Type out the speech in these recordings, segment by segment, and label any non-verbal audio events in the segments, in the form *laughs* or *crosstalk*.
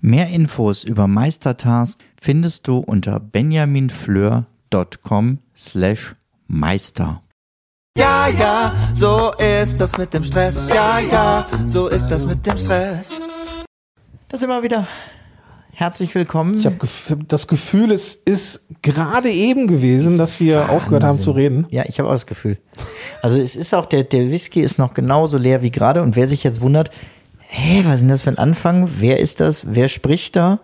Mehr Infos über Meistertask findest du unter benjaminfleur.com slash meister. Ja, ja, so ist das mit dem Stress. Ja, ja, so ist das mit dem Stress. Das immer wieder. Herzlich willkommen. Ich habe das Gefühl, es ist gerade eben gewesen, dass wir Wahnsinn. aufgehört haben zu reden. Ja, ich habe auch das Gefühl. Also es ist auch, der, der Whisky ist noch genauso leer wie gerade und wer sich jetzt wundert, hä, was ist denn das für ein Anfang? Wer ist das? Wer spricht da?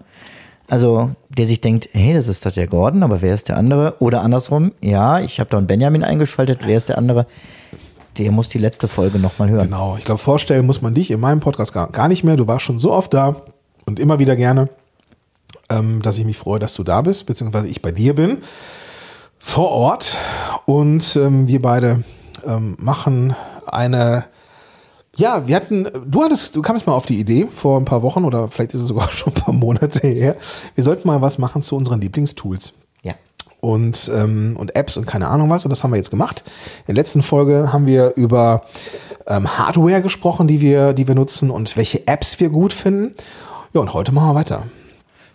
Also der sich denkt, hey, das ist doch der Gordon, aber wer ist der andere? Oder andersrum, ja, ich habe da einen Benjamin eingeschaltet, wer ist der andere? Der muss die letzte Folge nochmal hören. Genau, ich glaube, vorstellen muss man dich in meinem Podcast gar, gar nicht mehr. Du warst schon so oft da und immer wieder gerne, ähm, dass ich mich freue, dass du da bist, beziehungsweise ich bei dir bin, vor Ort. Und ähm, wir beide ähm, machen eine ja, wir hatten, du hattest, du kamst mal auf die Idee vor ein paar Wochen oder vielleicht ist es sogar *laughs* schon ein paar Monate her. Wir sollten mal was machen zu unseren Lieblingstools Ja. und, ähm, und Apps und keine Ahnung was. Und das haben wir jetzt gemacht. In der letzten Folge haben wir über ähm, Hardware gesprochen, die wir, die wir nutzen und welche Apps wir gut finden. Ja, und heute machen wir weiter.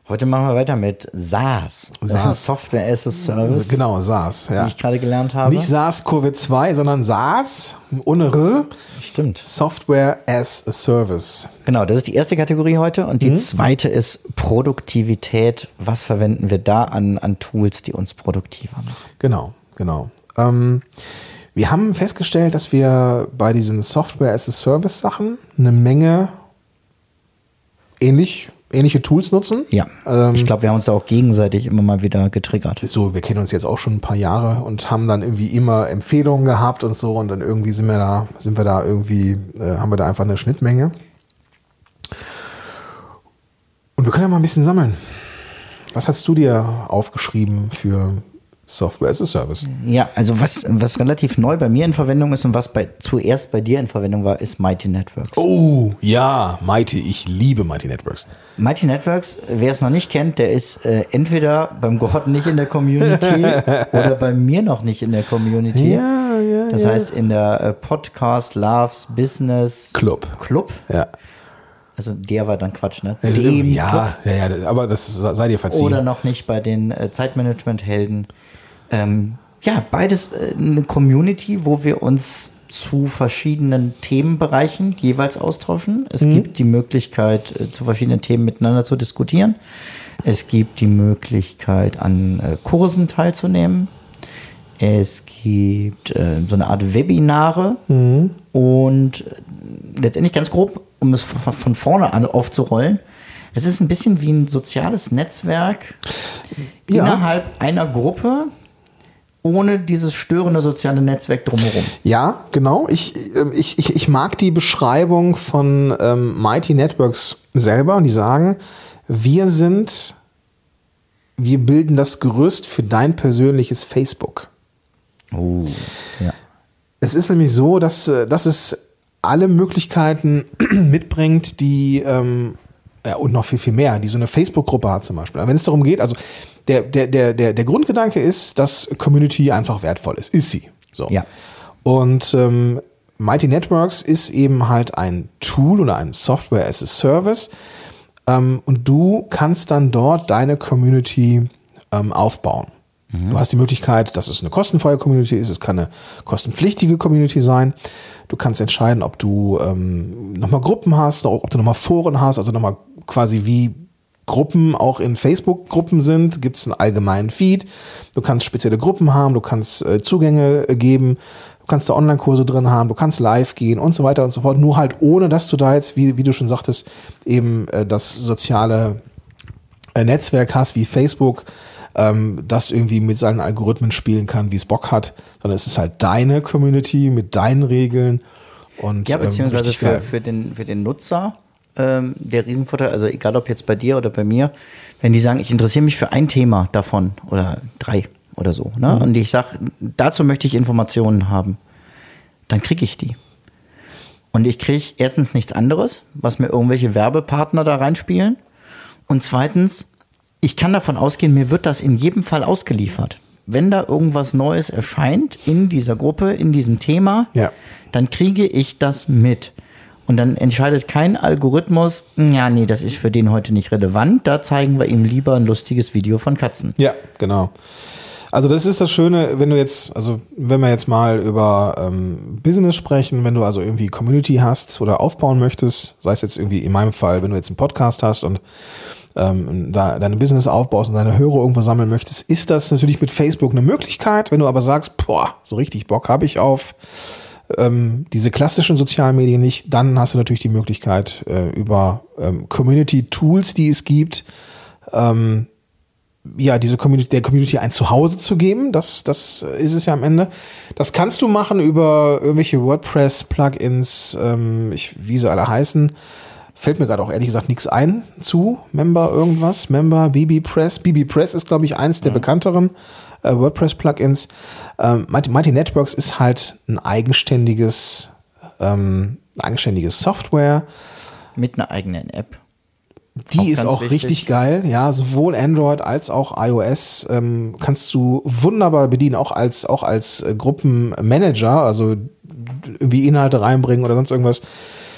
Heute machen wir weiter mit SaaS. SaaS. Software as a Service. Genau, SaaS. Wie Ja. ich gerade gelernt habe. Nicht SaaS-CoV-2, sondern SaaS ohne R, Stimmt. Software as a Service. Genau, das ist die erste Kategorie heute. Und Mhm. die zweite ist Produktivität. Was verwenden wir da an, an Tools, die uns produktiver machen? Genau, genau. Ähm, wir haben festgestellt, dass wir bei diesen Software as a Service Sachen eine Menge ähnlich, ähnliche Tools nutzen. Ja. Ähm, ich glaube, wir haben uns da auch gegenseitig immer mal wieder getriggert. So, wir kennen uns jetzt auch schon ein paar Jahre und haben dann irgendwie immer Empfehlungen gehabt und so und dann irgendwie sind wir da, sind wir da irgendwie, äh, haben wir da einfach eine Schnittmenge. Und wir können ja mal ein bisschen sammeln. Was hast du dir aufgeschrieben für Software as a Service? Ja, also was, was relativ neu bei mir in Verwendung ist und was bei, zuerst bei dir in Verwendung war, ist Mighty Networks. Oh, ja, Mighty. Ich liebe Mighty Networks. Mighty Networks, wer es noch nicht kennt, der ist äh, entweder beim Gordon nicht in der Community *laughs* oder bei mir noch nicht in der Community. Ja, ja, Das ja. heißt in der äh, Podcast Loves Business Club. Club. Ja. Also der war dann Quatsch, ne? Dem Club. ja, ja, ja, aber das sei dir verziehen. Oder noch nicht bei den äh, Zeitmanagement-Helden. Ähm, ja, beides äh, eine Community, wo wir uns zu verschiedenen Themenbereichen jeweils austauschen. Es gibt die Möglichkeit, äh, zu verschiedenen Themen miteinander zu diskutieren. Es gibt die Möglichkeit, an äh, Kursen teilzunehmen. Es gibt äh, so eine Art Webinare und äh, letztendlich ganz grob, um es von von vorne an aufzurollen. Es ist ein bisschen wie ein soziales Netzwerk Ja. innerhalb einer Gruppe ohne dieses störende soziale Netzwerk drumherum. Ja, genau. Ich, ähm, ich, ich, ich mag die Beschreibung von ähm, Mighty Networks selber und die sagen, wir sind, wir bilden das Gerüst für dein persönliches Facebook. Oh, ja. Es ist nämlich so, dass, äh, dass es alle Möglichkeiten *clears throat* mitbringt, die ähm, ja, und noch viel, viel mehr, die so eine Facebook-Gruppe hat zum Beispiel. Aber wenn es darum geht, also der, der, der, der, der Grundgedanke ist, dass Community einfach wertvoll ist. Ist sie. So. Ja. Und ähm, Mighty Networks ist eben halt ein Tool oder ein Software as a Service. Ähm, und du kannst dann dort deine Community ähm, aufbauen. Du hast die Möglichkeit, dass es eine kostenfreie Community ist, es kann eine kostenpflichtige Community sein. Du kannst entscheiden, ob du ähm, nochmal Gruppen hast, ob du nochmal Foren hast, also nochmal quasi wie Gruppen auch in Facebook-Gruppen sind, gibt es einen allgemeinen Feed. Du kannst spezielle Gruppen haben, du kannst äh, Zugänge äh, geben, du kannst da Online-Kurse drin haben, du kannst live gehen und so weiter und so fort. Nur halt ohne, dass du da jetzt, wie, wie du schon sagtest, eben äh, das soziale äh, Netzwerk hast wie Facebook, ähm, das irgendwie mit seinen Algorithmen spielen kann, wie es Bock hat, sondern es ist halt deine Community mit deinen Regeln und Ja, ähm, beziehungsweise richtig für, für, den, für den Nutzer ähm, der Riesenvorteil, also egal ob jetzt bei dir oder bei mir, wenn die sagen, ich interessiere mich für ein Thema davon oder drei oder so, ne? Mhm. und ich sage, dazu möchte ich Informationen haben, dann kriege ich die. Und ich kriege erstens nichts anderes, was mir irgendwelche Werbepartner da reinspielen. Und zweitens, ich kann davon ausgehen, mir wird das in jedem Fall ausgeliefert. Wenn da irgendwas Neues erscheint in dieser Gruppe, in diesem Thema, Ja. dann kriege ich das mit. Und dann entscheidet kein Algorithmus, ja, nee, das ist für den heute nicht relevant, da zeigen wir ihm lieber ein lustiges Video von Katzen. Ja, genau. Also das ist das Schöne, wenn du jetzt, also wenn wir jetzt mal über ähm, Business sprechen, wenn du also irgendwie Community hast oder aufbauen möchtest, sei es jetzt irgendwie in meinem Fall, wenn du jetzt einen Podcast hast und ähm, da deine Business aufbaust und deine Hörer irgendwo sammeln möchtest, ist das natürlich mit Facebook eine Möglichkeit. Wenn du aber sagst, boah, so richtig Bock habe ich auf ähm, diese klassischen sozialen Medien nicht, dann hast du natürlich die Möglichkeit äh, über ähm, Community-Tools, die es gibt, ähm, ja, diese Community, der Community ein Zuhause zu geben. Das, das ist es ja am Ende. Das kannst du machen über irgendwelche WordPress-Plugins, ähm, wie sie alle heißen. Fällt mir gerade auch ehrlich gesagt nichts ein zu Member irgendwas. Member, BB Press. BB Press ist, glaube ich, eins der bekannteren äh, WordPress-Plugins. Ähm, Mighty, Mighty Networks ist halt ein eigenständiges, ähm, eigenständige Software. Mit einer eigenen App. Die Auch ist auch wichtig. richtig geil. Ja, sowohl Android als auch iOS ähm, kannst du wunderbar bedienen, auch als auch als äh, Gruppenmanager, also irgendwie Inhalte reinbringen oder sonst irgendwas.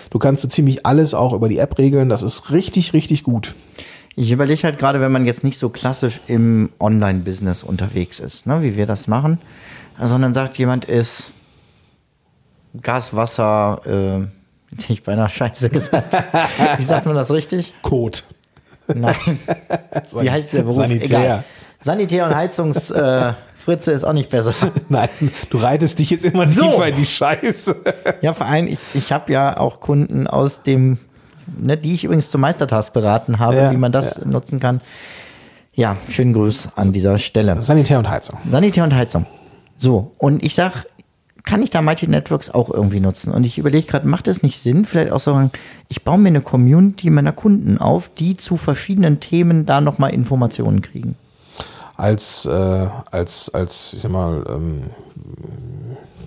Du kannst so ziemlich alles auch über die App regeln. Das ist richtig, richtig gut. Ich überlege halt gerade, wenn man jetzt nicht so klassisch im Online-Business unterwegs ist, ne, wie wir das machen, sondern sagt, jemand ist Gas, Wasser, äh, *laughs* hätte ich beinahe Scheiße gesagt. wie sagt man das richtig? Code. Nein. *laughs* Wie heißt der Beruf? Sanitär. Egal. Sanitär und Heizungs äh, Fritze ist auch nicht besser. *laughs* Nein, du reitest dich jetzt immer So. tiefer in die Scheiße. *laughs* Ja, vor allem, ich, ich habe ja auch Kunden aus dem, ne, die ich übrigens zum Meistertask beraten habe, Ja, wie man das nutzen kann. Ja, schönen Gruß an dieser Stelle. Sanitär und Heizung. Sanitär und Heizung. So, und ich sag, kann ich da Mighty Networks auch irgendwie nutzen? Und ich überlege gerade, macht es nicht Sinn, vielleicht auch sagen, ich baue mir eine Community meiner Kunden auf, die zu verschiedenen Themen da nochmal Informationen kriegen. Als, äh, als, als, ich sag mal, ähm,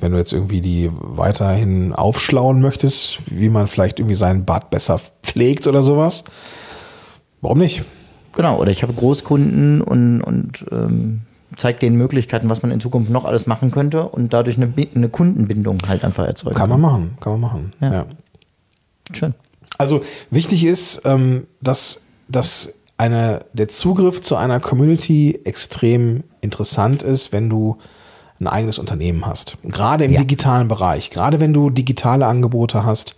wenn du jetzt irgendwie die weiterhin aufschlauen möchtest, wie man vielleicht irgendwie seinen Bart besser pflegt oder sowas. Warum nicht? Genau, oder ich habe Großkunden und, und ähm, zeige denen Möglichkeiten, was man in Zukunft noch alles machen könnte und dadurch eine, eine Kundenbindung halt einfach erzeugen. Kann man machen, kann man machen. Ja. Ja. Schön. Also wichtig ist, ähm, dass, dass eine, der Zugriff zu einer Community extrem interessant ist, wenn du ein eigenes Unternehmen hast. Gerade im Ja. digitalen Bereich, gerade wenn du digitale Angebote hast,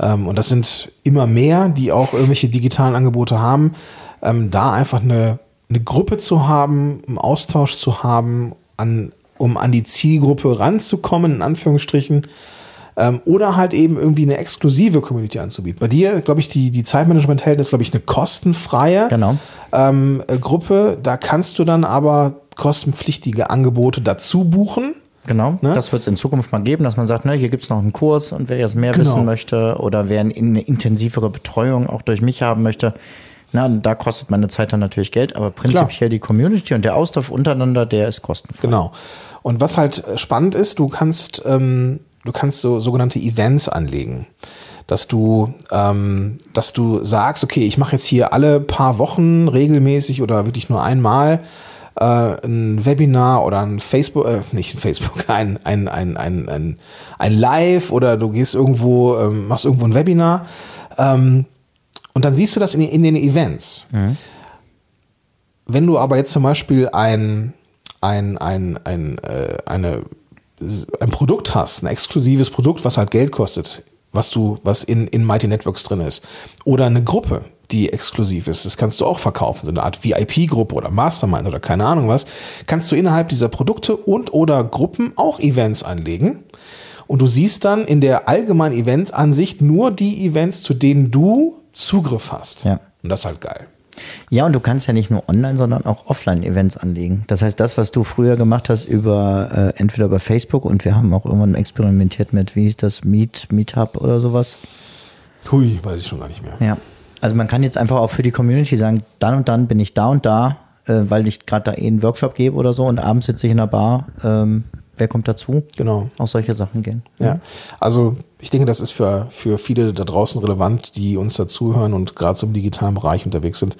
ähm, und das sind immer mehr, die auch irgendwelche digitalen Angebote haben, ähm, da einfach eine, eine Gruppe zu haben, einen Austausch zu haben, an, um an die Zielgruppe ranzukommen, in Anführungsstrichen, ähm, oder halt eben irgendwie eine exklusive Community anzubieten. Bei dir, glaube ich, die, die Zeitmanagement-Helden ist, glaube ich, eine kostenfreie Genau. ähm, äh, Gruppe. Da kannst du dann aber kostenpflichtige Angebote dazu buchen. Genau. Ne? Das wird es in Zukunft mal geben, dass man sagt, ne, hier gibt es noch einen Kurs und wer jetzt mehr Genau. wissen möchte oder wer eine intensivere Betreuung auch durch mich haben möchte, na, da kostet meine Zeit dann natürlich Geld, aber prinzipiell die Community und der Austausch untereinander, der ist kostenfrei. Genau. Und was halt äh, spannend ist, du kannst, ähm, du kannst so sogenannte Events anlegen. Dass du, ähm, dass du sagst, okay, ich mache jetzt hier alle paar Wochen regelmäßig oder wirklich nur einmal äh, ein Webinar oder ein Facebook, äh, nicht ein Facebook, *laughs* ein, ein, ein, ein, ein, ein Live oder du gehst irgendwo, ähm, machst irgendwo ein Webinar. Ähm, und dann siehst du das in, in den Events. Wenn du aber jetzt zum Beispiel ein, ein, ein, ein, äh, eine, ein Produkt hast, ein exklusives Produkt, was halt Geld kostet, was du, was in, in Mighty Networks drin ist, oder eine Gruppe, die exklusiv ist, das kannst du auch verkaufen, so eine Art VIP-Gruppe oder Mastermind oder keine Ahnung was, kannst du innerhalb dieser Produkte und oder Gruppen auch Events anlegen. Und du siehst dann in der allgemeinen Eventsansicht nur die Events, zu denen du Zugriff hast. Ja. Und das ist halt geil. Ja, und du kannst ja nicht nur online, sondern auch offline-Events anlegen. Das heißt, das, was du früher gemacht hast über äh, entweder über Facebook und wir haben auch irgendwann experimentiert mit, wie hieß das, Meet, Meetup oder sowas. Hui, weiß ich schon gar nicht mehr. Ja. Also man kann jetzt einfach auch für die Community sagen, dann und dann bin ich da und da, äh, weil ich gerade da eh einen Workshop gebe oder so und abends sitze ich in der Bar. Ähm, wer kommt dazu? Genau. Auch solche Sachen gehen. Ja. Also ich denke, das ist für, für viele da draußen relevant, die uns dazuhören und gerade so im digitalen Bereich unterwegs sind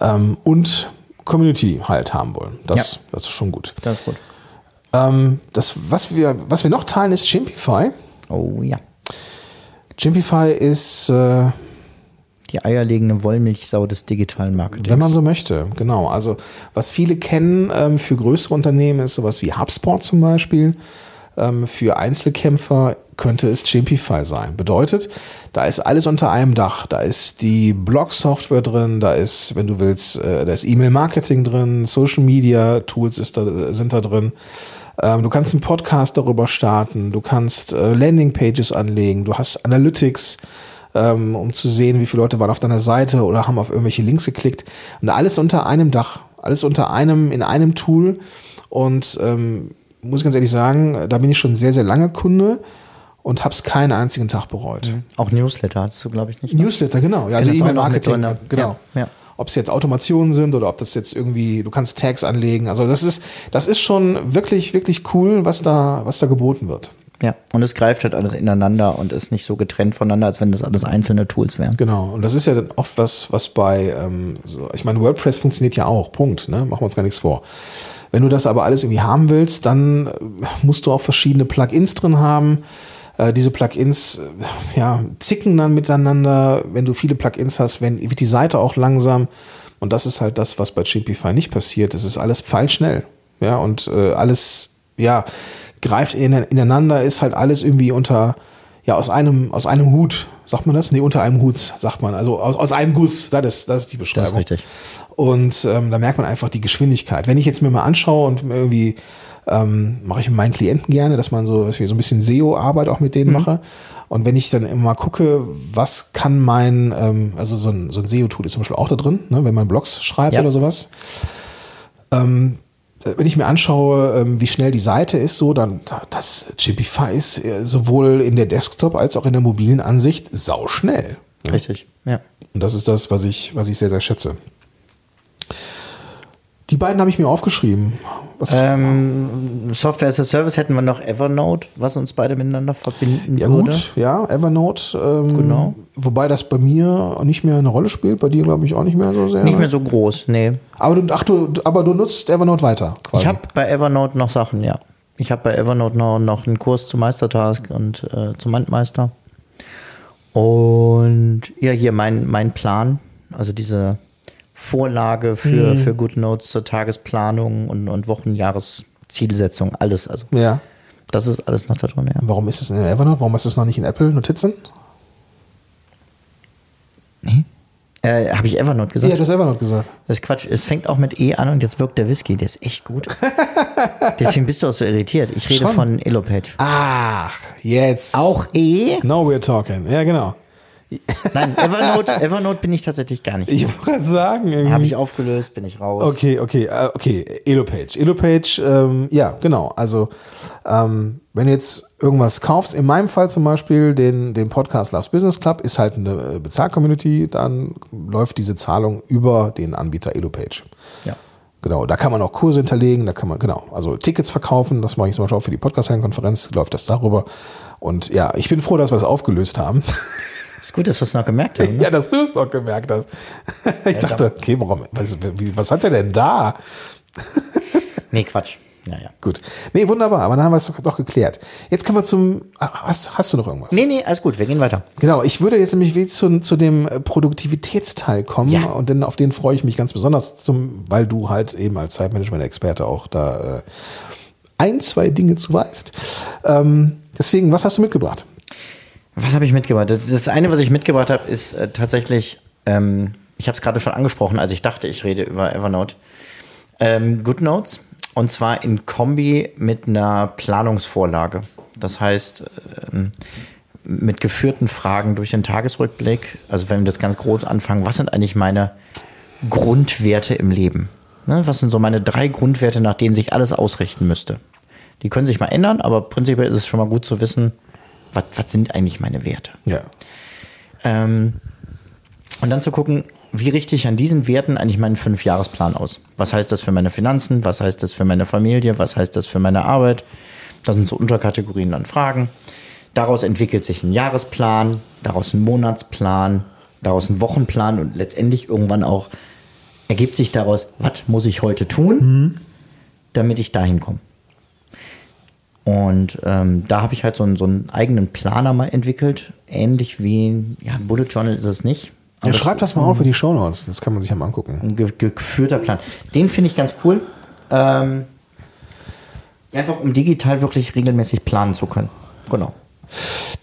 ähm, und Community halt haben wollen. Das, Ja. das ist schon gut. Das ist gut. Ähm, das, was, wir, was wir noch teilen, ist Chimpify. Oh ja. Chimpify ist, äh, Die eierlegende Wollmilchsau des digitalen Marketings. wenn man so möchte, genau. Also was viele kennen ähm, für größere Unternehmen ist sowas wie HubSpot zum Beispiel. Ähm, für Einzelkämpfer könnte es Chimpify sein. Bedeutet, da ist alles unter einem Dach. Da ist die Blog-Software drin, da ist, wenn du willst, äh, da ist E-Mail-Marketing drin, Social-Media-Tools sind da drin. Ähm, du kannst einen Podcast darüber starten, du kannst äh, Landing-Pages anlegen, du hast Analytics, ähm, um zu sehen, wie viele Leute waren auf deiner Seite oder haben auf irgendwelche Links geklickt. Und alles unter einem Dach, alles unter einem, in einem Tool. Und ähm, muss ich ganz ehrlich sagen, da bin ich schon sehr, sehr lange Kunde und habe es keinen einzigen Tag bereut. Auch Newsletter hast du, glaube ich, nicht. ne? Newsletter, genau. Ja, also E-Mail-Marketing, drin, genau. ja, ja. Ob es jetzt Automationen sind oder ob das jetzt irgendwie, du kannst Tags anlegen. Also das ist, das ist schon wirklich, wirklich cool, was da, was da geboten wird. Ja, und es greift halt alles ineinander und ist nicht so getrennt voneinander, als wenn das alles einzelne Tools wären. Genau. Und das ist ja dann oft was, was bei, ähm, so, ich meine, WordPress funktioniert ja auch. Punkt. Ne? Machen wir uns gar nichts vor. Wenn du das aber alles irgendwie haben willst, dann äh, musst du auch verschiedene Plugins drin haben. Äh, diese Plugins äh, ja, zicken dann miteinander. Wenn du viele Plugins hast, wenn, wird die Seite auch langsam. Und das ist halt das, was bei Chimpify nicht passiert. Es ist alles pfeilschnell. Ja, und äh, alles, ja, greift in, ineinander, ist halt alles irgendwie unter, ja, aus einem, aus einem Hut. Sagt man das? Nee, unter einem Hut, sagt man. Also aus, aus einem Guss. Das ist, das ist die Beschreibung. Das ist richtig. Und ähm, da merkt man einfach die Geschwindigkeit. Wenn ich jetzt mir mal anschaue und irgendwie ähm, mache ich mit meinen Klienten gerne, dass man so, dass ich so ein bisschen SEO-Arbeit auch mit denen mache. Und wenn ich dann immer mal gucke, was kann mein, ähm, also so ein, so ein SEO-Tool ist zum Beispiel auch da drin, ne, wenn man Blogs schreibt Ja. oder sowas. Ähm, wenn ich mir anschaue, ähm, wie schnell die Seite ist, so, dann das Chimpify ist äh, sowohl in der Desktop als auch in der mobilen Ansicht sau schnell. Richtig, ja. Und das ist das, was ich, was ich sehr, sehr schätze. Die beiden habe ich mir aufgeschrieben. Ähm, Software as a Service hätten wir noch Evernote, was uns beide miteinander verbinden ja, würde. gut, ja, Evernote. Ähm, Genau. Wobei das bei mir nicht mehr eine Rolle spielt, bei dir glaube ich auch nicht mehr so sehr. Nicht mehr so groß, nee. aber, du, ach, du, aber du nutzt Evernote weiter. Quasi. Ich habe bei Evernote noch Sachen, ja. Ich habe bei Evernote noch, noch einen Kurs zu Meistertask und äh, zum Mandmeister. Und ja, hier mein, mein Plan, also diese Vorlage für, für GoodNotes zur Tagesplanung und, und Wochenjahreszielsetzung, alles. Also ja. das ist alles noch da drin, ja. Warum ist es in Evernote? Warum ist es noch nicht in Apple Notizen? Äh, habe ich Evernote gesagt? Ja, du hast Evernote gesagt. Das ist Quatsch. Es fängt auch mit E an und jetzt wirkt der Whisky. Der ist echt gut. *laughs* Deswegen bist du auch so irritiert. Ich rede Schon. von Elopage. Ach, jetzt. Auch E? Now we're talking. Ja, genau. Nein, Evernote, Evernote bin ich tatsächlich gar nicht. Ich wollte gerade sagen, irgendwie. Habe ich aufgelöst, bin ich raus. Okay, okay, äh, okay. Elopage. Elopage, ähm, ja, genau. Also, ähm, wenn du jetzt irgendwas kaufst, in meinem Fall zum Beispiel den, den Podcast Loves Business Club, ist halt eine Bezahl-Community, dann läuft diese Zahlung über den Anbieter Elopage. Ja. Genau, da kann man auch Kurse hinterlegen, da kann man, genau, also Tickets verkaufen, das mache ich zum Beispiel auch für die Podcast-Konferenz, läuft das darüber. Und ja, ich bin froh, dass wir es aufgelöst haben. *laughs* Ist gut, dass wir es noch gemerkt haben. Ne? Ja, dass du es noch gemerkt hast. *laughs* Ich dachte, okay, warum, was, was hat er denn da? *laughs* Nee, Quatsch. Ja, ja. Gut. Nee, wunderbar, aber dann haben wir es doch, geklärt. Jetzt kommen wir zum. ah, Hast, hast du noch irgendwas? Nee, nee, alles gut, wir gehen weiter. Genau, ich würde jetzt nämlich wie zu, zu dem äh, Produktivitätsteil kommen Ja. und denn auf den freue ich mich ganz besonders, zum, weil du halt eben als Zeitmanagement-Experte auch da äh, ein, zwei Dinge zu weißt. Ähm, deswegen, was hast du mitgebracht? Was habe ich mitgebracht? Das, das eine, was ich mitgebracht habe, ist äh, tatsächlich, ähm, ich habe es gerade schon angesprochen, als ich dachte, ich rede über Evernote. Ähm, GoodNotes. Und zwar in Kombi mit einer Planungsvorlage. Das heißt, ähm, mit geführten Fragen durch den Tagesrückblick. Also wenn wir das ganz groß anfangen, was sind eigentlich meine Grundwerte im Leben? Ne, was sind so meine drei Grundwerte, nach denen sich alles ausrichten müsste? Die können sich mal ändern, aber prinzipiell ist es schon mal gut zu wissen, was, was sind eigentlich meine Werte? Ja. Ähm, und dann zu gucken, wie richte ich an diesen Werten eigentlich meinen Fünfjahresplan aus? Was heißt das für meine Finanzen? Was heißt das für meine Familie? Was heißt das für meine Arbeit? Das sind so Unterkategorien an Fragen. Daraus entwickelt sich ein Jahresplan, daraus ein Monatsplan, daraus ein Wochenplan und letztendlich irgendwann auch ergibt sich daraus, was muss ich heute tun, damit ich dahin komme. Und ähm, da habe ich halt so einen, so einen eigenen Planer mal entwickelt, ähnlich wie, ja, Bullet Journal ist es nicht. Ja, aber schreib es das ist mal auf für die Shownotes. Das kann man sich ja mal angucken. ein ge geführter Plan. Den finde ich ganz cool. Ähm, einfach um digital wirklich regelmäßig planen zu können. Genau.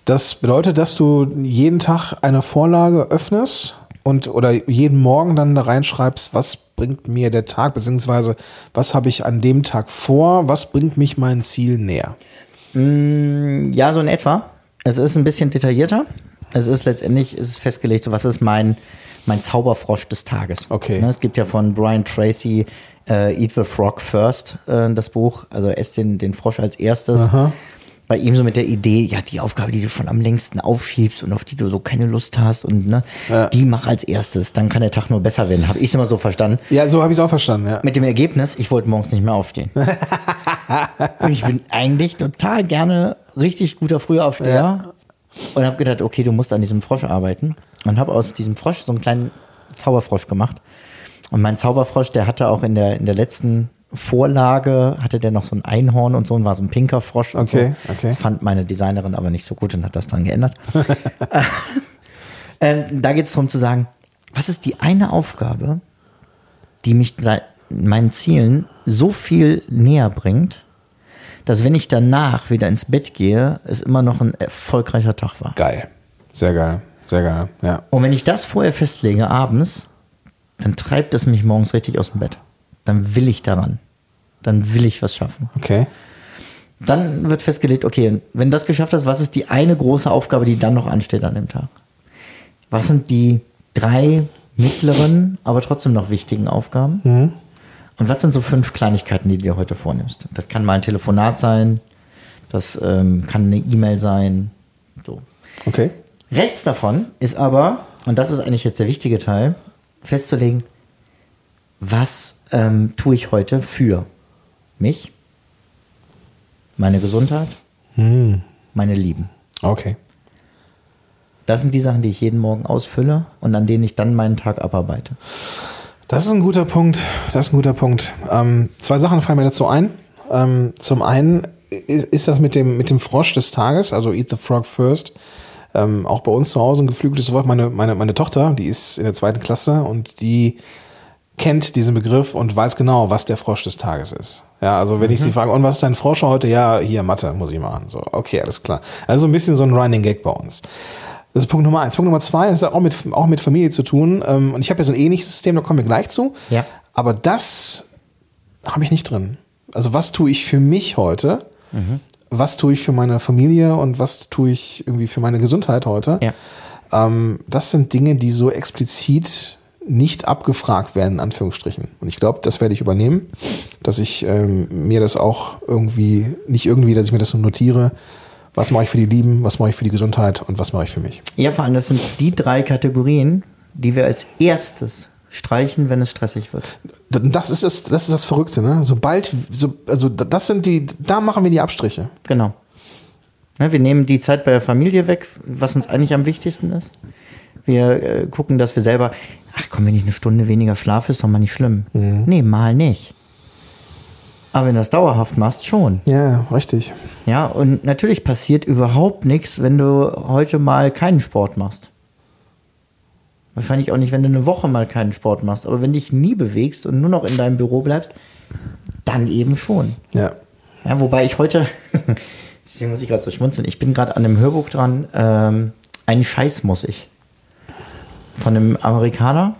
Das bedeutet, dass du jeden Tag eine Vorlage öffnest und oder jeden Morgen dann da reinschreibst, was bringt mir der Tag, beziehungsweise was habe ich an dem Tag vor, was bringt mich meinem Ziel näher. Ja, so in etwa. Es ist ein bisschen detaillierter. Es ist letztendlich ist es festgelegt, so was ist mein, mein Zauberfrosch des Tages. Okay. Ne, Es gibt ja von Brian Tracy äh, Eat the Frog First, äh, das Buch. Also ess den, den Frosch als erstes. Bei ihm so mit der Idee, ja, die Aufgabe, die du schon am längsten aufschiebst und auf die du so keine Lust hast und ne, Ja. die mach als erstes, dann kann der Tag nur besser werden. Habe ich es immer so verstanden. Ja, so habe ich es auch verstanden, ja. Mit dem Ergebnis, ich wollte morgens nicht mehr aufstehen. *laughs* und ich bin eigentlich total gerne richtig guter Frühaufsteher. Ja. Und habe gedacht, okay, du musst an diesem Frosch arbeiten. Und habe aus diesem Frosch so einen kleinen Zauberfrosch gemacht. Und mein Zauberfrosch, der hatte auch in der, in der letzten Vorlage, hatte der noch so ein Einhorn und so und war so ein pinker Frosch. Und Okay, so. okay. Das fand meine Designerin aber nicht so gut und hat das dann geändert. *laughs* ähm, da geht es darum zu sagen, was ist die eine Aufgabe, die mich meinen Zielen so viel näher bringt, dass wenn ich danach wieder ins Bett gehe, es immer noch ein erfolgreicher Tag war. Geil. Sehr geil. Sehr geil. Ja. Und wenn ich das vorher festlege, abends, dann treibt es mich morgens richtig aus dem Bett. Dann will ich daran. Dann will ich was schaffen. Okay. Dann wird festgelegt, okay, wenn du das geschafft hast, was ist die eine große Aufgabe, die dann noch ansteht an dem Tag? Was sind die drei mittleren, aber trotzdem noch wichtigen Aufgaben? Und was sind so fünf Kleinigkeiten, die du dir heute vornimmst? Das kann mal ein Telefonat sein, das ähm, kann eine E-Mail sein. So. Okay. Rechts davon ist aber, und das ist eigentlich jetzt der wichtige Teil, festzulegen, was ähm, tue ich heute für mich, meine Gesundheit, meine Lieben. Okay. Das sind die Sachen, die ich jeden Morgen ausfülle und an denen ich dann meinen Tag abarbeite. Das ist ein guter Punkt. Das ist ein guter Punkt. Ähm, zwei Sachen fallen mir dazu ein. Ähm, zum einen ist, ist das mit dem, mit dem Frosch des Tages, also Eat the Frog First, ähm, auch bei uns zu Hause ein geflügeltes Wort. Meine, meine, meine Tochter, die ist in der zweiten Klasse und die kennt diesen Begriff und weiß genau, was der Frosch des Tages ist. Ja, also wenn ich sie frage, und was ist dein Frosch heute? Ja, hier, Mathe muss ich machen. So, okay, alles klar. Also ein bisschen so ein Running Gag bei uns. Das ist Punkt Nummer eins. Punkt Nummer zwei, das hat auch mit, auch mit Familie zu tun. Ähm, und ich habe ja so ein ähnliches System, da kommen wir gleich zu. Ja. Aber das habe ich nicht drin. Also was tue ich für mich heute? Was tue ich für meine Familie und was tue ich irgendwie für meine Gesundheit heute? Ja. Ähm, das sind Dinge, die so explizit nicht abgefragt werden, in Anführungsstrichen. Und ich glaube, das werde ich übernehmen, dass ich ähm, mir das auch irgendwie, nicht irgendwie, dass ich mir das so notiere, was mache ich für die Lieben, was mache ich für die Gesundheit und was mache ich für mich. Ja, vor allem, das sind die drei Kategorien, die wir als erstes streichen, wenn es stressig wird. Das ist das, das ist das Verrückte, ne? Sobald, so, also das sind die, da machen wir die Abstriche. Genau. Ne, wir nehmen die Zeit bei der Familie weg, was uns eigentlich am wichtigsten ist. Wir äh, gucken, dass wir selber, ach komm, wenn ich eine Stunde weniger schlafe, ist doch mal nicht schlimm. Nee, mal nicht. Aber wenn du das dauerhaft machst, schon. Ja, richtig. Ja, und natürlich passiert überhaupt nichts, wenn du heute mal keinen Sport machst. Wahrscheinlich auch nicht, wenn du eine Woche mal keinen Sport machst. Aber wenn dich nie bewegst und nur noch in deinem Büro bleibst, dann eben schon. Ja. Ja, wobei ich heute, *laughs* deswegen muss ich gerade so schmunzeln, ich bin gerade an einem Hörbuch dran, ähm, einen Scheiß muss ich. Von einem Amerikaner,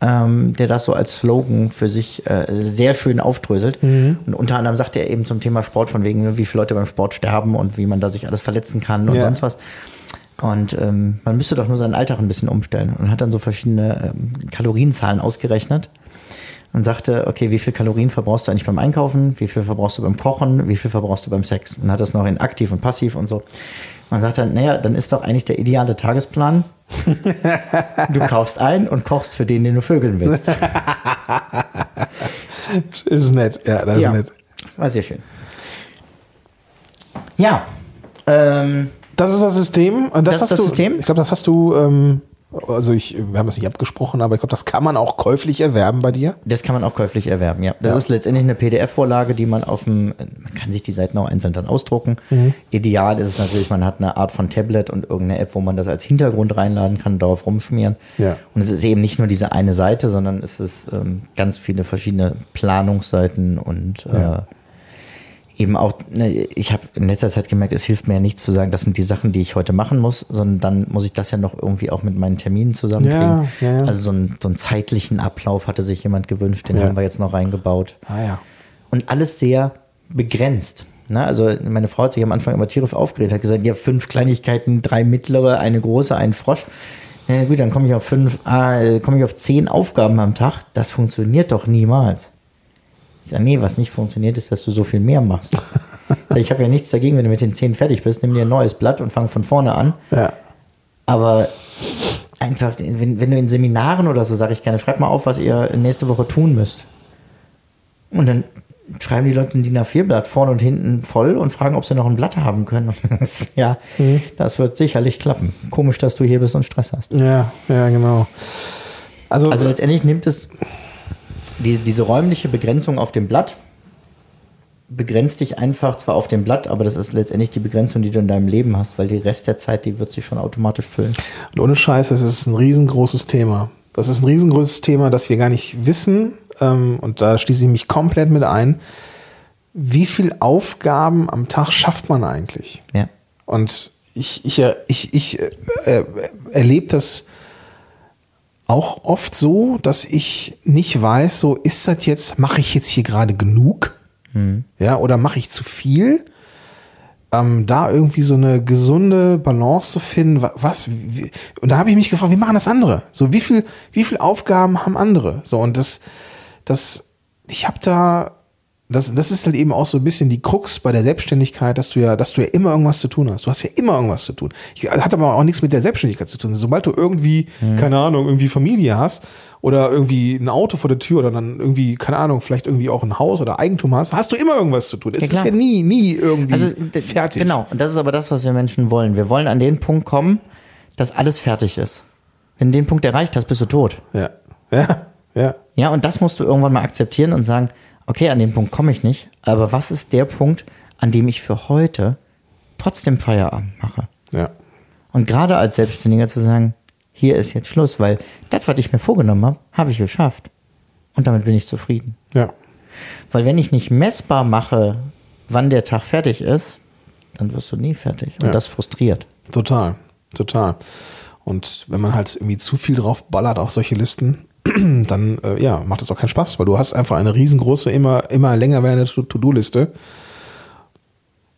ähm, der das so als Slogan für sich äh, sehr schön aufdröselt. Und unter anderem sagt er eben zum Thema Sport, von wegen, wie viele Leute beim Sport sterben und wie man da sich alles verletzen kann und Ja. sonst was. Und ähm, man müsste doch nur seinen Alltag ein bisschen umstellen und hat dann so verschiedene ähm, Kalorienzahlen ausgerechnet und sagte, okay, wie viel Kalorien verbrauchst du eigentlich beim Einkaufen, wie viel verbrauchst du beim Kochen, wie viel verbrauchst du beim Sex? Und hat das noch in aktiv und passiv und so. Man sagt dann, naja, dann ist doch eigentlich der ideale Tagesplan, du kaufst ein und kochst für den, den du vögeln willst. *laughs* Ist nett, ja, das ja. ist nett. War sehr schön. Ja. Ähm, Das ist das System. Und das, Das ist hast das du, System? Ich glaube, das hast du, ähm, also ich, wir haben das nicht abgesprochen, aber ich glaube, das kann man auch käuflich erwerben bei dir. das kann man auch käuflich erwerben, ja. Das Ja. ist letztendlich eine PDF-Vorlage, die man auf dem, man kann sich die Seiten auch einzeln dann ausdrucken. Mhm. Ideal ist es natürlich, man hat eine Art von Tablet und irgendeine App, wo man das als Hintergrund reinladen kann, darauf rumschmieren. Ja. Und es ist eben nicht nur diese eine Seite, sondern es ist ähm, ganz viele verschiedene Planungsseiten und Ja. Eben auch, ne, ich habe in letzter Zeit gemerkt, es hilft mir ja nichts zu sagen, das sind die Sachen, die ich heute machen muss, sondern dann muss ich das ja noch irgendwie auch mit meinen Terminen zusammenkriegen. Ja, ja, ja. Also so, ein, so einen zeitlichen Ablauf hatte sich jemand gewünscht, den Ja. haben wir jetzt noch reingebaut. Ah ja. Und alles sehr begrenzt. Ne? Also meine Frau hat sich am Anfang immer tierisch aufgeregt, hat gesagt, ja, fünf Kleinigkeiten, drei mittlere, eine große, ein Frosch. Na gut, dann komme ich auf fünf, äh, komme ich auf zehn Aufgaben am Tag. Das funktioniert doch niemals. Ich sage, nee, was nicht funktioniert, ist, dass du so viel mehr machst. *laughs* ich habe ja nichts dagegen, wenn du mit den zehn fertig bist, nimm dir ein neues Blatt und fang von vorne an. Ja. Aber einfach, wenn, wenn du in Seminaren oder so, sage ich gerne, schreib mal auf, was ihr nächste Woche tun müsst. Und dann schreiben die Leute ein DIN A4-Blatt vorne und hinten voll und fragen, ob sie noch ein Blatt haben können. *laughs* Ja, das wird sicherlich klappen. Komisch, dass du hier bist und Stress hast. Ja, ja, genau. Also, Also letztendlich nimmt es die, diese räumliche Begrenzung auf dem Blatt, begrenzt dich einfach zwar auf dem Blatt, aber das ist letztendlich die Begrenzung, die du in deinem Leben hast, weil die Rest der Zeit, die wird sich schon automatisch füllen. Und ohne Scheiß, das ist ein riesengroßes Thema. Das ist ein riesengroßes Thema, das wir gar nicht wissen. Ähm, und da schließe ich mich komplett mit ein. Wie viel Aufgaben am Tag schafft man eigentlich? Ja. Und ich, ich, ich, ich äh, äh, erlebe das auch oft so, dass ich nicht weiß, so ist das jetzt, mache ich jetzt hier gerade genug? Ja, oder mache ich zu viel? Ähm, da irgendwie so eine gesunde Balance zu finden, wa- was, wie, und da habe ich mich gefragt, wie machen das andere? So, wie viel, wie viel Aufgaben haben andere? So, und das, das, ich habe da, das, das ist halt eben auch so ein bisschen die Krux bei der Selbstständigkeit, dass du ja, dass du ja immer irgendwas zu tun hast. Du hast ja immer irgendwas zu tun. Ich, hat aber auch nichts mit der Selbstständigkeit zu tun. Sobald du irgendwie, keine Ahnung, irgendwie Familie hast oder irgendwie ein Auto vor der Tür oder dann irgendwie, keine Ahnung, vielleicht irgendwie auch ein Haus oder Eigentum hast, hast du immer irgendwas zu tun. Es Ja, ist ja nie, nie irgendwie Also fertig. Genau, und das ist aber das, was wir Menschen wollen. Wir wollen an den Punkt kommen, dass alles fertig ist. Wenn du den Punkt erreicht hast, bist du tot. Ja, ja, ja. Ja, und das musst du irgendwann mal akzeptieren und sagen, okay, an den Punkt komme ich nicht, aber was ist der Punkt, an dem ich für heute trotzdem Feierabend mache? Ja, Und gerade als Selbstständiger zu sagen, hier ist jetzt Schluss, weil das, was ich mir vorgenommen habe, habe ich geschafft. Und damit bin ich zufrieden. ja. Weil wenn ich nicht messbar mache, wann der Tag fertig ist, dann wirst du nie fertig. Und Ja. das frustriert. Total, total. Und wenn man halt irgendwie zu viel drauf ballert auf solche Listen, *clears throat* dann äh, ja, macht das auch keinen Spaß, weil du hast einfach eine riesengroße, immer, immer länger werdende To- To-Do-Liste.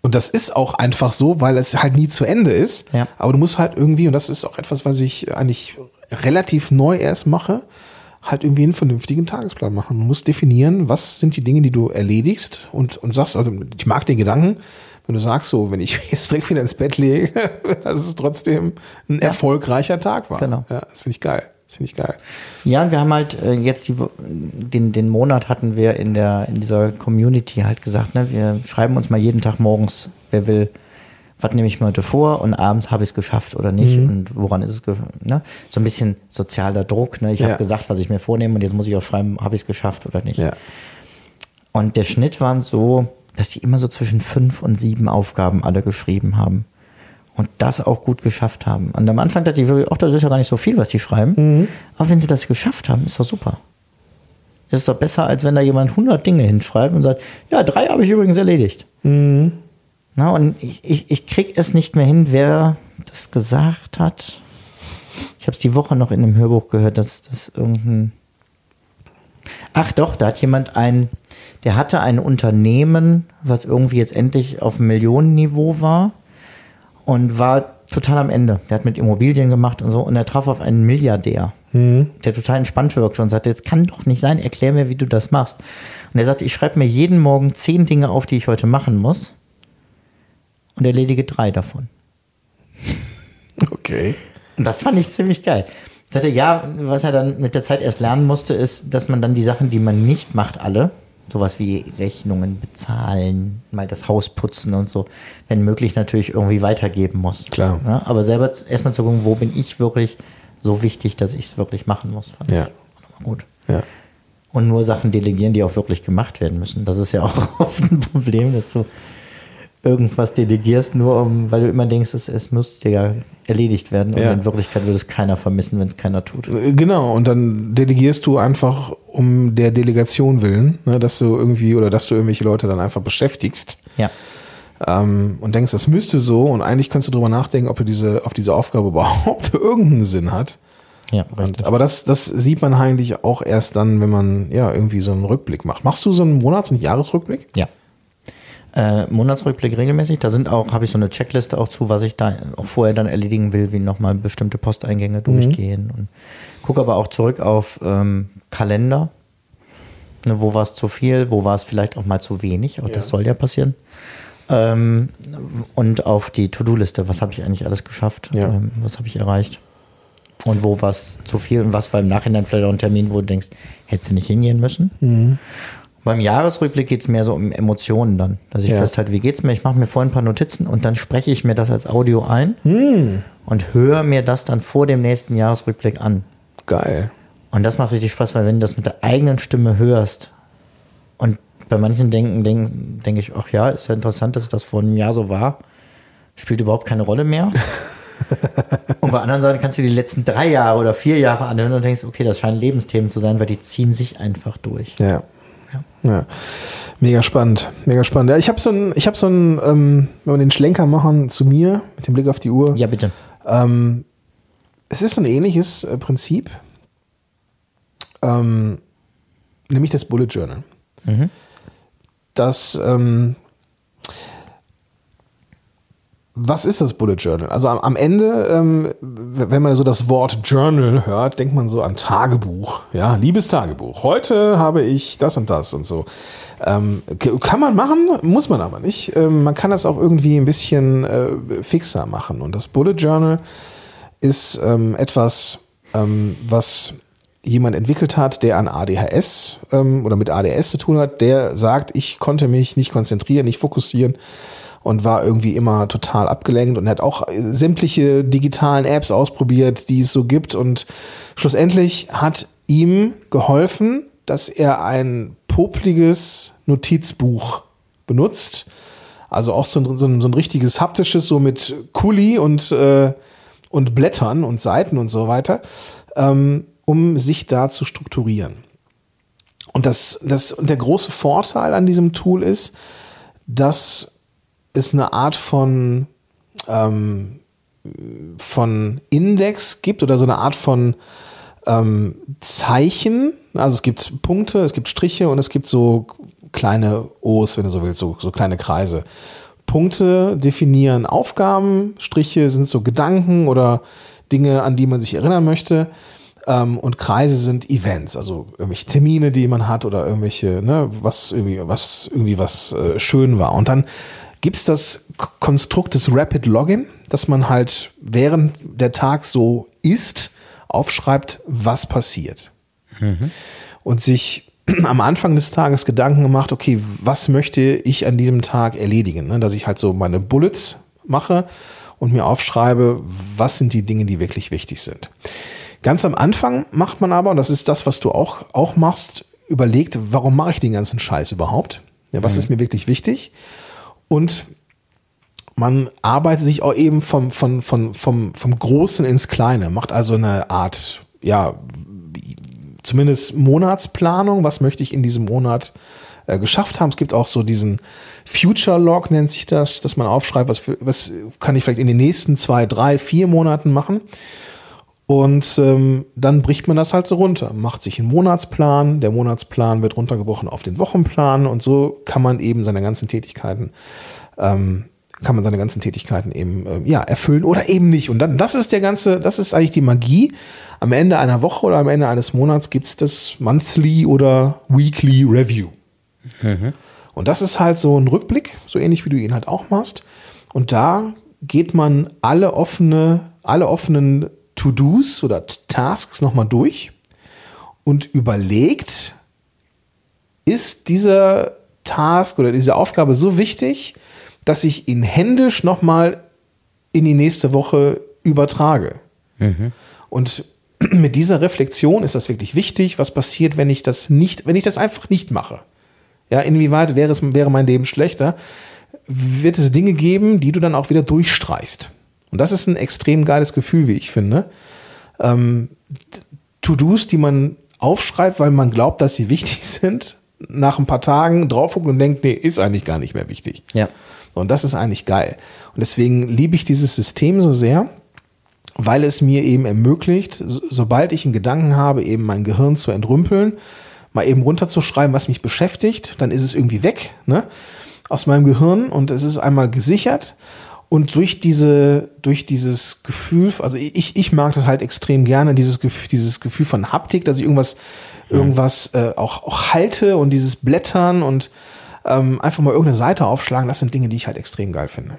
Und das ist auch einfach so, weil es halt nie zu Ende ist. Ja. Aber du musst halt irgendwie, und das ist auch etwas, was ich eigentlich relativ neu erst mache, halt irgendwie einen vernünftigen Tagesplan machen. Du musst definieren, was sind die Dinge, die du erledigst und, und sagst, also ich mag den Gedanken, wenn du sagst so, wenn ich *laughs* jetzt direkt wieder ins Bett lege, *laughs* dass es trotzdem ein erfolgreicher Tag war. Genau. Ja, das finde ich geil. Das finde ich geil. Ja, wir haben halt äh, jetzt die, den, den Monat hatten wir in der in dieser Community halt gesagt, ne, wir schreiben uns mal jeden Tag morgens, wer will, was nehme ich mir heute vor und abends habe ich es geschafft oder nicht und woran ist es ne? so ein bisschen sozialer Druck. Ne? Ich Ja. habe gesagt, was ich mir vornehme und jetzt muss ich auch schreiben, habe ich es geschafft oder nicht. Ja. Und der Schnitt waren so, dass die immer so zwischen fünf und sieben Aufgaben alle geschrieben haben. Und das auch gut geschafft haben. Und am Anfang dachte ich wirklich, ach, das ist ja gar nicht so viel, was die schreiben. Aber wenn sie das geschafft haben, ist doch super. Das ist doch besser, als wenn da jemand 100 Dinge hinschreibt und sagt, ja, drei habe ich übrigens erledigt. Na, und ich, ich, ich krieg es nicht mehr hin, wer das gesagt hat. Ich habe es die Woche noch in einem Hörbuch gehört, dass das irgendein Ach doch, da hat jemand ein, der hatte ein Unternehmen, was irgendwie jetzt endlich auf Millionenniveau war und war total am Ende. Der hat mit Immobilien gemacht und so und er traf auf einen Milliardär, der total entspannt wirkte und sagte, jetzt kann doch nicht sein, erklär mir, wie du das machst. Und er sagte, ich schreibe mir jeden Morgen zehn Dinge auf, die ich heute machen muss und erledige drei davon. *laughs* Okay. Und das fand ich ziemlich geil. Sagte, ja, was er dann mit der Zeit erst lernen musste, ist, dass man dann die Sachen, die man nicht macht, alle, sowas wie Rechnungen bezahlen, mal das Haus putzen und so, wenn möglich natürlich irgendwie weitergeben muss. Klar. Ja, aber selber erstmal zu gucken, wo bin ich wirklich so wichtig, dass ich es wirklich machen muss. Fand Ja. ich auch gut. Ja. Und nur Sachen delegieren, die auch wirklich gemacht werden müssen. Das ist ja auch *laughs* oft ein Problem, dass du irgendwas delegierst, nur um, weil du immer denkst, es, es müsste ja erledigt werden. Und Ja. in Wirklichkeit würde es keiner vermissen, wenn es keiner tut. Äh, Genau, und dann delegierst du einfach um der Delegation willen, ne, dass du irgendwie oder dass du irgendwelche Leute dann einfach beschäftigst Ja. ähm, und denkst, das müsste so und eigentlich könntest du drüber nachdenken, ob du diese, auf diese Aufgabe *laughs* überhaupt irgendeinen Sinn hat. Ja, Und, aber das, das sieht man eigentlich auch erst dann, wenn man ja irgendwie so einen Rückblick macht. Machst du so einen Monats- und Jahresrückblick? Ja. Äh, Monatsrückblick regelmäßig. Da sind auch, habe ich so eine Checkliste auch zu, was ich da auch vorher dann erledigen will, wie nochmal bestimmte Posteingänge durchgehen. Und gucke aber auch zurück auf ähm, Kalender. Ne, wo war es zu viel, wo war es vielleicht auch mal zu wenig. Auch das soll ja passieren. Ähm, und auf die To-Do-Liste. Was habe ich eigentlich alles geschafft? Ja. Ähm, was habe ich erreicht? Und wo war es zu viel und was war im Nachhinein vielleicht auch ein Termin, wo du denkst, hättest du nicht hingehen müssen? Beim Jahresrückblick geht es mehr so um Emotionen dann, dass ich Ja. festhalte, wie geht's mir? Ich mache mir vorhin ein paar Notizen und dann spreche ich mir das als Audio ein Hm. und höre mir das dann vor dem nächsten Jahresrückblick an. Geil. Und das macht richtig Spaß, weil wenn du das mit der eigenen Stimme hörst und bei manchen denken, denken denke ich, ach ja, ist ja interessant, dass das vor einem Jahr so war, spielt überhaupt keine Rolle mehr. *laughs* und bei anderen Seiten kannst du die letzten drei Jahre oder vier Jahre anhören und denkst, okay, das scheinen Lebensthemen zu sein, weil die ziehen sich einfach durch. Ja. Ja. Mega spannend, mega spannend. Ja, ich habe so ein, ich habe so ein, ähm, wenn wir den Schlenker machen zu mir mit dem Blick auf die Uhr. Ja, bitte. Ähm, es ist so ein ähnliches äh, Prinzip, ähm, nämlich das Bullet Journal. Das, ähm, was ist das Bullet Journal? Also am, am Ende, ähm, wenn man so das Wort Journal hört, denkt man so an Tagebuch. Ja, liebes Tagebuch. Heute habe ich das und das und so. Ähm, kann man machen, muss man aber nicht. Ähm, man kann das auch irgendwie ein bisschen äh, fixer machen. Und das Bullet Journal ist ähm, etwas, ähm, was jemand entwickelt hat, der an ADHS ähm, oder mit ADS zu tun hat, der sagt, ich konnte mich nicht konzentrieren, nicht fokussieren und war irgendwie immer total abgelenkt und hat auch sämtliche digitalen Apps ausprobiert, die es so gibt und schlussendlich hat ihm geholfen, dass er ein popliges Notizbuch benutzt, also auch so ein, so ein, so ein richtiges haptisches, so mit Kuli und, äh, und Blättern und Seiten und so weiter, ähm, um sich da zu strukturieren. Und, das, das, und der große Vorteil an diesem Tool ist, dass es eine Art von, ähm, von Index gibt oder so eine Art von ähm, Zeichen. Also es gibt Punkte, es gibt Striche und es gibt so kleine O's, wenn du so willst, so, so kleine Kreise. Punkte definieren Aufgaben, Striche sind so Gedanken oder Dinge, an die man sich erinnern möchte. Ähm, und Kreise sind Events, also irgendwelche Termine, die man hat oder irgendwelche, ne, was irgendwie, was irgendwie was äh, schön war. Und dann gibt's das K- Konstrukt des Rapid Login, dass man halt während der Tag so ist, aufschreibt, was passiert. Und sich *clears throat* am Anfang des Tages Gedanken gemacht, okay, was möchte ich an diesem Tag erledigen? Ne? Dass ich halt so meine Bullets mache und mir aufschreibe, was sind die Dinge, die wirklich wichtig sind. Ganz am Anfang macht man aber, und das ist das, was du auch, auch machst, überlegt, warum mache ich den ganzen Scheiß überhaupt? Ja, was ist mir wirklich wichtig? Und man arbeitet sich auch eben vom, vom, vom, vom, vom Großen ins Kleine, macht also eine Art, ja, zumindest Monatsplanung, was möchte ich in diesem Monat äh, geschafft haben. Es gibt auch so diesen Future Log, nennt sich das, dass man aufschreibt, was, was kann ich vielleicht in den nächsten zwei, drei, vier Monaten machen. Und ähm, dann bricht man das halt so runter, macht sich einen Monatsplan, der Monatsplan wird runtergebrochen auf den Wochenplan und so kann man eben seine ganzen Tätigkeiten ähm, kann man seine ganzen Tätigkeiten eben ähm, ja erfüllen oder eben nicht. Und dann das ist der ganze, das ist eigentlich die Magie. Am Ende einer Woche oder am Ende eines Monats gibt's das Monthly oder Weekly Review. Und das ist halt so ein Rückblick, so ähnlich wie du ihn halt auch machst. Und da geht man alle offene, alle offenen To-Dos oder Tasks nochmal durch und überlegt, ist dieser Task oder diese Aufgabe so wichtig, dass ich ihn händisch nochmal in die nächste Woche übertrage. Und *clears throat* mit dieser Reflexion ist das wirklich wichtig. Was passiert, wenn ich das nicht, wenn ich das einfach nicht mache? Ja, inwieweit wäre es, wäre mein Leben schlechter? Wird es Dinge geben, die du dann auch wieder durchstreichst? Und das ist ein extrem geiles Gefühl, wie ich finde. Ähm, To-Dos, die man aufschreibt, weil man glaubt, dass sie wichtig sind, nach ein paar Tagen drauf guckt und denkt, nee, ist eigentlich gar nicht mehr wichtig. Ja. Und das ist eigentlich geil. Und deswegen liebe ich dieses System so sehr, weil es mir eben ermöglicht, so- sobald ich einen Gedanken habe, eben mein Gehirn zu entrümpeln, mal eben runterzuschreiben, was mich beschäftigt, dann ist es irgendwie weg, ne? Aus meinem Gehirn und es ist einmal gesichert. Und durch diese, durch dieses Gefühl, also ich, ich mag das halt extrem gerne, dieses Gefühl, dieses Gefühl von Haptik, dass ich irgendwas, irgendwas äh, auch, auch halte und dieses Blättern und ähm, einfach mal irgendeine Seite aufschlagen, das sind Dinge, die ich halt extrem geil finde.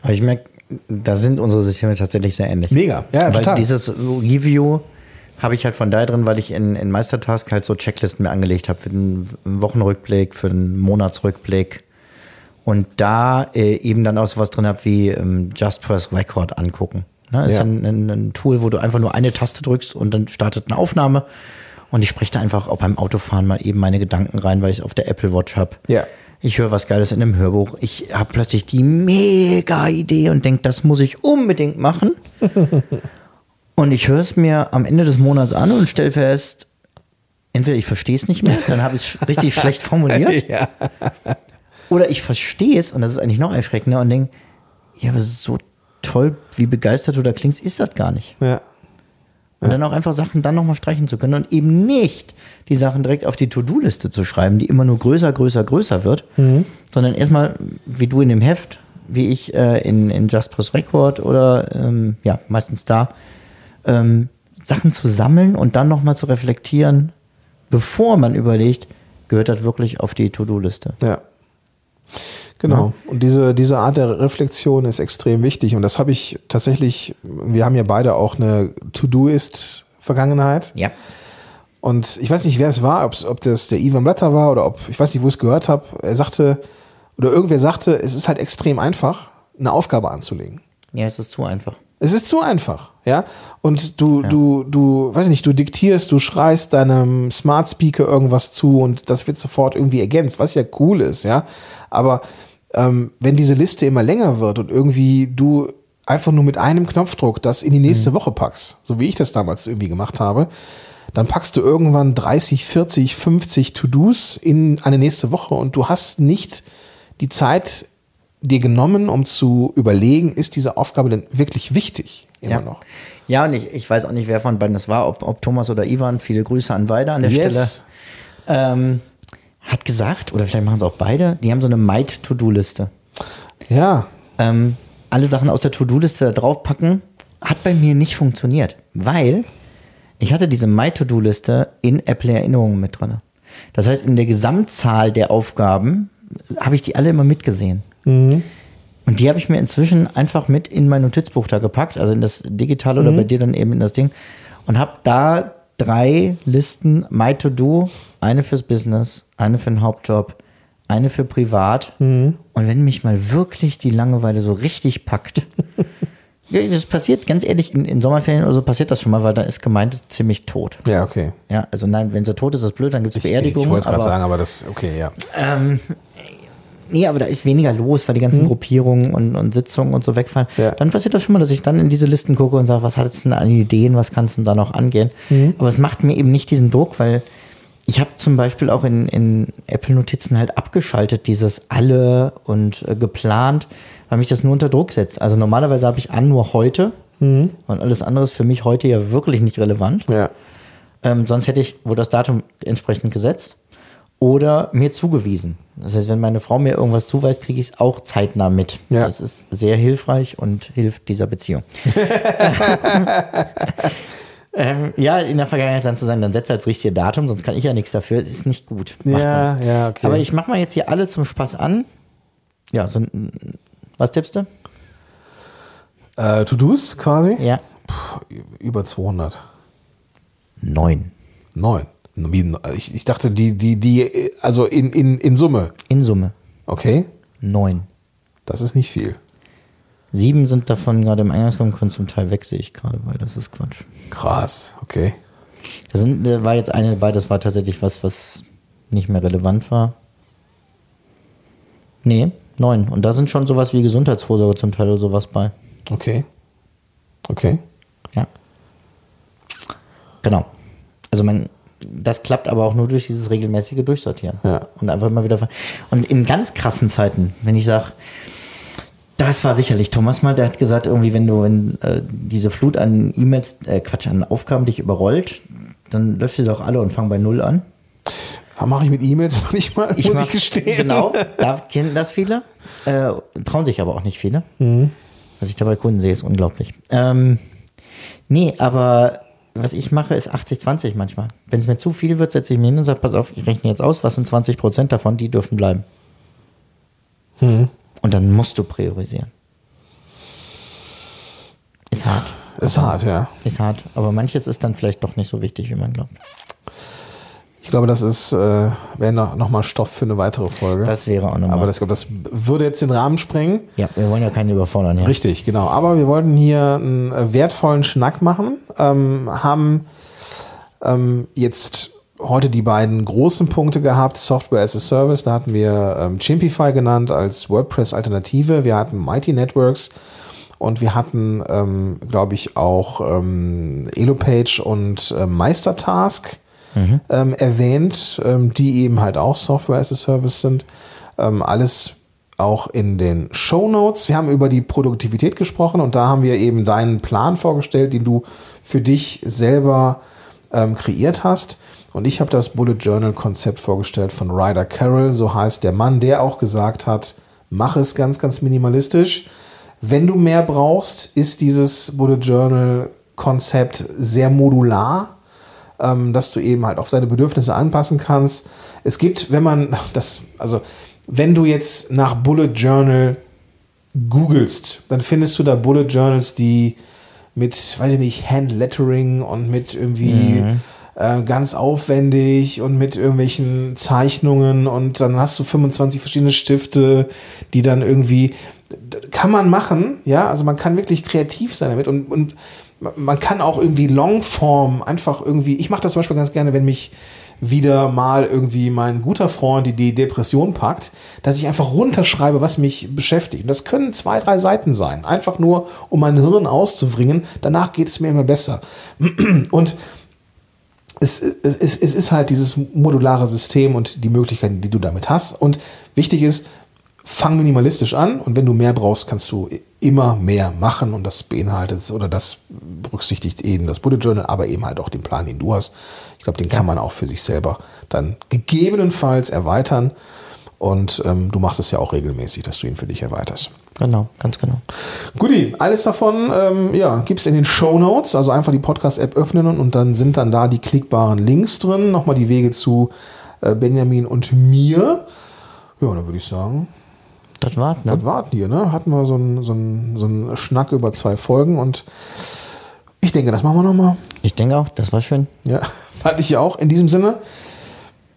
Aber ich merke, da sind unsere Systeme tatsächlich sehr ähnlich. Mega, ja, weil total. dieses Review habe ich halt von daher drin, weil ich in, in Meistertask halt so Checklisten mir angelegt habe für den Wochenrückblick, für den Monatsrückblick. Und da äh, eben dann auch sowas drin habe wie ähm, Just Press Record angucken. Ne? Ist Ja. ein, ein, ein Tool, wo du einfach nur eine Taste drückst und dann startet eine Aufnahme. Und ich spreche da einfach auch beim Autofahren mal eben meine Gedanken rein, weil ich es auf der Apple Watch habe. Ja. Ich höre was Geiles in einem Hörbuch. Ich habe plötzlich die mega Idee und denke, das muss ich unbedingt machen. *laughs* und ich höre es mir am Ende des Monats an und stelle fest, entweder ich verstehe es nicht mehr, dann habe ich es richtig schlecht formuliert. *laughs* Ja. Oder ich verstehe es, und das ist eigentlich noch erschreckender, und denke, ja, aber so toll, wie begeistert du da klingst, ist das gar nicht. Ja. Und dann auch einfach Sachen dann nochmal streichen zu können und eben nicht die Sachen direkt auf die To-Do-Liste zu schreiben, die immer nur größer, größer, größer wird, sondern erstmal, wie du in dem Heft, wie ich äh, in, in Just Press Record oder ähm, ja, meistens da, ähm, Sachen zu sammeln und dann nochmal zu reflektieren, bevor man überlegt, gehört das wirklich auf die To-Do-Liste. Ja. Genau. Und diese, diese Art der Reflexion ist extrem wichtig. Und das habe ich tatsächlich, wir haben ja beide auch eine To-Do-Ist-Vergangenheit. Ja. Und ich weiß nicht, wer es war, ob's, ob das der Ivan Blatter war oder ob, ich weiß nicht, wo ich es gehört habe. Er sagte, oder irgendwer sagte, es ist halt extrem einfach, eine Aufgabe anzulegen. Ja, es ist zu einfach. Es ist zu einfach, ja. Und du, du, du, weiß nicht, du diktierst, du schreist deinem Smart Speaker irgendwas zu und das wird sofort irgendwie ergänzt, was ja cool ist, ja. Aber ähm, wenn diese Liste immer länger wird und irgendwie du einfach nur mit einem Knopfdruck das in die nächste Woche packst, so wie ich das damals irgendwie gemacht habe, dann packst du irgendwann 30, 40, 50 To-Dos in eine nächste Woche und du hast nicht die Zeit dir genommen, um zu überlegen, ist diese Aufgabe denn wirklich wichtig? Immer ja. noch. Ja, und ich, ich weiß auch nicht, wer von beiden das war, ob, ob Thomas oder Ivan. Viele Grüße an beide an der Yes. Stelle. Ähm, hat gesagt, oder vielleicht machen es auch beide, die haben so eine Might-To-Do-Liste. Ja, Ähm, alle Sachen aus der To-Do-Liste da draufpacken, hat bei mir nicht funktioniert, weil ich hatte diese My-To-Do-Liste in Apple-Erinnerungen mit drin. Das heißt, in der Gesamtzahl der Aufgaben habe ich die alle immer mitgesehen. Und die habe ich mir inzwischen einfach mit in mein Notizbuch da gepackt, also in das digitale oder bei dir dann eben in das Ding und habe da drei Listen My To Do, eine fürs Business, eine für den Hauptjob, eine für privat. Und wenn mich mal wirklich die Langeweile so richtig packt, *laughs* ja, das passiert ganz ehrlich in, in Sommerferien oder so passiert das schon mal, weil da ist Gemeinde ziemlich tot. ja, okay. Ja, also nein, wenn sie tot ist, ist das blöd, dann gibt es Ich, ich, Beerdigungen. ich wollte es gerade sagen, aber das, okay, ja. ähm, nee, aber da ist weniger los, weil die ganzen Gruppierungen und, und Sitzungen und so wegfallen. Mhm. Ja. Dann passiert das schon mal, dass ich dann in diese Listen gucke und sage, was hat es denn an Ideen, was kannst du denn da noch angehen? Mhm. Aber es macht mir eben nicht diesen Druck, weil ich habe zum Beispiel auch in, in Apple-Notizen halt abgeschaltet, dieses alle und äh, geplant, weil mich das nur unter Druck setzt. Also normalerweise habe ich an nur heute Mhm. und alles andere ist für mich heute ja wirklich nicht relevant. Ja, Ähm, sonst hätte ich wohl das Datum entsprechend gesetzt oder mir zugewiesen. Das heißt, wenn meine Frau mir irgendwas zuweist, kriege ich es auch zeitnah mit. Ja. Das ist sehr hilfreich und hilft dieser Beziehung. *laughs* ähm, ja, in der Vergangenheit dann zu sein, dann setzt als richtige Datum, sonst kann ich ja nichts dafür. Es ist nicht gut. Ja, ja, okay. Aber ich mache mal jetzt hier alle zum Spaß an. Ja, so was tippst du? äh, To-Dos quasi? Ja. Über 200. Neun. Neun. Ich, ich dachte, die, die, die, also in, in, in Summe. In Summe. Okay. Neun. Das ist nicht viel. Sieben sind davon gerade im Eingangsraum, können zum Teil weg, sehe ich gerade, weil das ist Quatsch. Krass. Okay. Das sind, da war jetzt eine dabei, das war tatsächlich was, was nicht mehr relevant war. Nee, neun. Und da sind schon sowas wie Gesundheitsvorsorge zum Teil oder sowas bei. Okay. Okay. Ja. Genau. Also man, das klappt aber auch nur durch dieses regelmäßige Durchsortieren. Ja. Und einfach mal wieder. Und in ganz krassen Zeiten, wenn ich sage, das war sicherlich Thomas mal, der hat gesagt, irgendwie, wenn du wenn, äh, diese Flut an E-Mails, äh, Quatsch, an Aufgaben dich überrollt, dann löscht sie doch alle und fang bei Null an. Mache ich mit E-Mails *laughs* manchmal, muss mach- ich gestehen. Genau, da *laughs* kennen das viele. Äh, trauen sich aber auch nicht viele. Was ich da bei Kunden sehe, ist unglaublich. Ähm, nee, aber was ich mache, ist 80-20 manchmal. Wenn es mir zu viel wird, setze ich mir hin und sage, pass auf, ich rechne jetzt aus, was sind 20 Prozent davon, die dürfen bleiben. Und dann musst du priorisieren. Ist hart. Ist hart, ja. Ist hart. Aber manches ist dann vielleicht doch nicht so wichtig, wie man glaubt. Ich glaube, das ist, äh, wäre noch, noch mal Stoff für eine weitere Folge. Das wäre auch nochmal. Aber das, das würde jetzt den Rahmen sprengen. ja, wir wollen ja keinen überfordern. Ja. Richtig, genau. Aber wir wollten hier einen äh, wertvollen Schnack machen, ähm, haben ähm, jetzt heute die beiden großen Punkte gehabt, Software as a Service, da hatten wir ähm, Chimpify genannt als WordPress-Alternative, wir hatten Mighty Networks und wir hatten, ähm, glaube ich, auch ähm, Elopage und äh, Meistertask ähm, erwähnt, ähm, die eben halt auch Software as a Service sind. Ähm, alles auch in den Show Notes. Wir haben über die Produktivität gesprochen und da haben wir eben deinen Plan vorgestellt, den du für dich selber ähm, kreiert hast. Und ich habe das Bullet Journal Konzept vorgestellt von Ryder Carroll, so heißt der Mann, der auch gesagt hat, mach es ganz, ganz minimalistisch. Wenn du mehr brauchst, ist dieses Bullet Journal Konzept sehr modular ähm, dass du eben halt auf deine Bedürfnisse anpassen kannst. Es gibt, wenn man *laughs* das, also wenn du jetzt nach Bullet Journal googelst, dann findest du da Bullet Journals, die mit, weiß ich nicht, Handlettering und mit irgendwie äh, ganz aufwendig und mit irgendwelchen Zeichnungen und dann hast du 25 verschiedene Stifte, die dann irgendwie kann man machen, ja, also man kann wirklich kreativ sein damit und, und man kann auch irgendwie Longform einfach irgendwie, ich mache das zum Beispiel ganz gerne, wenn mich wieder mal irgendwie mein guter Freund die, Depression packt, dass ich einfach runterschreibe, was mich beschäftigt. Und das können zwei, drei Seiten sein. Einfach nur, um mein Hirn auszubringen. Danach geht es mir immer besser. *clears throat* Und es, es, es, es ist halt dieses modulare System und die Möglichkeiten, die du damit hast. Und wichtig ist, fang minimalistisch an und wenn du mehr brauchst, kannst du immer mehr machen und das beinhaltet oder das berücksichtigt eben das Bullet Journal, aber eben halt auch den Plan, den du hast. Ich glaube, den kann man auch für sich selber dann gegebenenfalls erweitern und ähm, du machst es ja auch regelmäßig, dass du ihn für dich erweiterst. Genau, ganz genau. Guti, alles davon ähm, ja, gibt es in den Show Notes. Also einfach die Podcast-App öffnen und dann sind dann da die klickbaren Links drin. Nochmal die Wege zu äh, Benjamin und mir. Ja, dann würde ich sagen, Das war's, ne? das war's hier. Ne? Hatten wir so einen so einen- so einen Schnack über zwei Folgen und ich denke, das machen wir nochmal. Ich denke auch, das war schön. Ja, *laughs* fand ich ja auch. In diesem Sinne,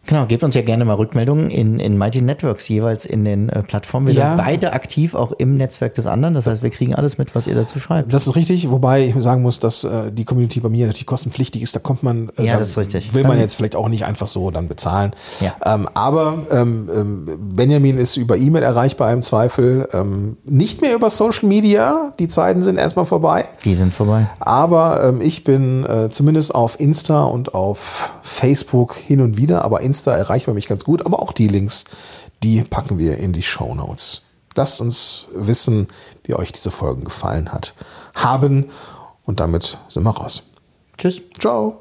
Genau, gebt uns ja gerne mal Rückmeldungen in, in Mighty Networks jeweils in den äh, Plattformen. Wir Ja. sind beide aktiv auch im Netzwerk des anderen. Das heißt, wir kriegen alles mit, was ihr dazu schreibt. das ist richtig, wobei ich sagen muss, dass äh, die Community bei mir natürlich kostenpflichtig ist. Da kommt man, äh, Ja, da das ist richtig. will man Dann- jetzt vielleicht auch nicht einfach so dann bezahlen. Ja. Ähm, aber ähm, ähm, Benjamin ist über E-Mail erreichbar im Zweifel. Ähm, nicht mehr über Social Media. Die Zeiten sind erstmal vorbei. Die sind vorbei. Aber ähm, ich bin äh, zumindest auf Insta und auf Facebook hin und wieder. Aber Insta erreicht man mich ganz gut. Aber auch die Links, die packen wir in die Show Notes. Lasst uns wissen, wie euch diese Folgen gefallen hat. Haben. Und damit sind wir raus. Tschüss. Ciao.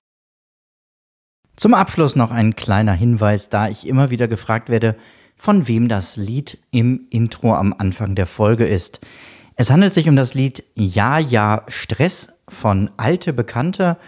Zum Abschluss noch ein kleiner Hinweis, da ich immer wieder gefragt werde, von wem das Lied im Intro am Anfang der Folge ist. Es handelt sich um das Lied Ja, ja, Stress von Alte Bekannte